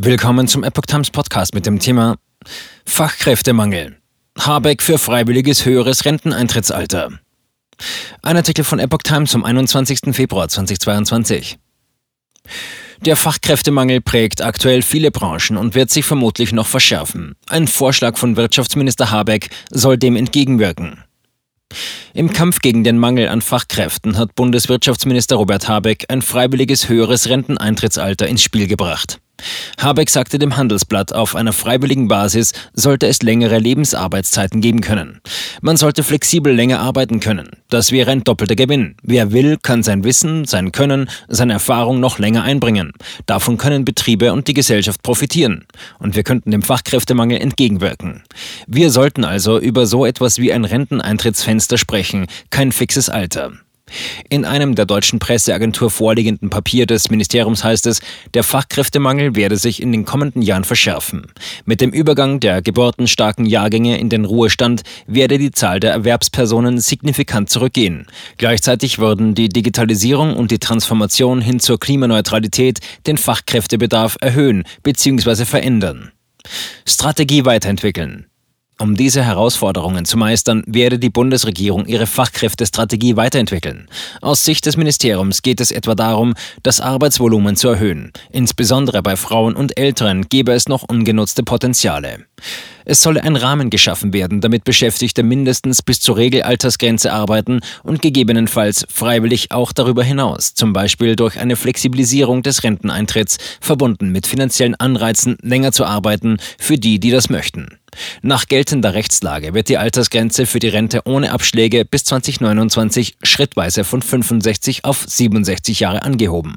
Willkommen zum Epoch Times Podcast mit dem Thema Fachkräftemangel. Habeck für freiwilliges höheres Renteneintrittsalter. Ein Artikel von Epoch Times vom 21. Februar 2022. Der Fachkräftemangel prägt aktuell viele Branchen und wird sich vermutlich noch verschärfen. Ein Vorschlag von Wirtschaftsminister Habeck soll dem entgegenwirken. Im Kampf gegen den Mangel an Fachkräften hat Bundeswirtschaftsminister Robert Habeck ein freiwilliges höheres Renteneintrittsalter ins Spiel gebracht. Habeck sagte dem Handelsblatt, auf einer freiwilligen Basis sollte es längere Lebensarbeitszeiten geben können. Man sollte flexibel länger arbeiten können. Das wäre ein doppelter Gewinn. Wer will, kann sein Wissen, sein Können, seine Erfahrung noch länger einbringen. Davon können Betriebe und die Gesellschaft profitieren. Und wir könnten dem Fachkräftemangel entgegenwirken. Wir sollten also über so etwas wie ein Renteneintrittsfenster sprechen, kein fixes Alter. In einem der deutschen Presseagentur vorliegenden Papier des Ministeriums heißt es, der Fachkräftemangel werde sich in den kommenden Jahren verschärfen. Mit dem Übergang der geburtenstarken Jahrgänge in den Ruhestand werde die Zahl der Erwerbspersonen signifikant zurückgehen. Gleichzeitig würden die Digitalisierung und die Transformation hin zur Klimaneutralität den Fachkräftebedarf erhöhen bzw. verändern. Strategie weiterentwickeln. Um diese Herausforderungen zu meistern, werde die Bundesregierung ihre Fachkräftestrategie weiterentwickeln. Aus Sicht des Ministeriums geht es etwa darum, das Arbeitsvolumen zu erhöhen. Insbesondere bei Frauen und Älteren gäbe es noch ungenutzte Potenziale. Es solle ein Rahmen geschaffen werden, damit Beschäftigte mindestens bis zur Regelaltersgrenze arbeiten und gegebenenfalls freiwillig auch darüber hinaus, zum Beispiel durch eine Flexibilisierung des Renteneintritts, verbunden mit finanziellen Anreizen, länger zu arbeiten für die, die das möchten. Nach geltender Rechtslage wird die Altersgrenze für die Rente ohne Abschläge bis 2029 schrittweise von 65 auf 67 Jahre angehoben.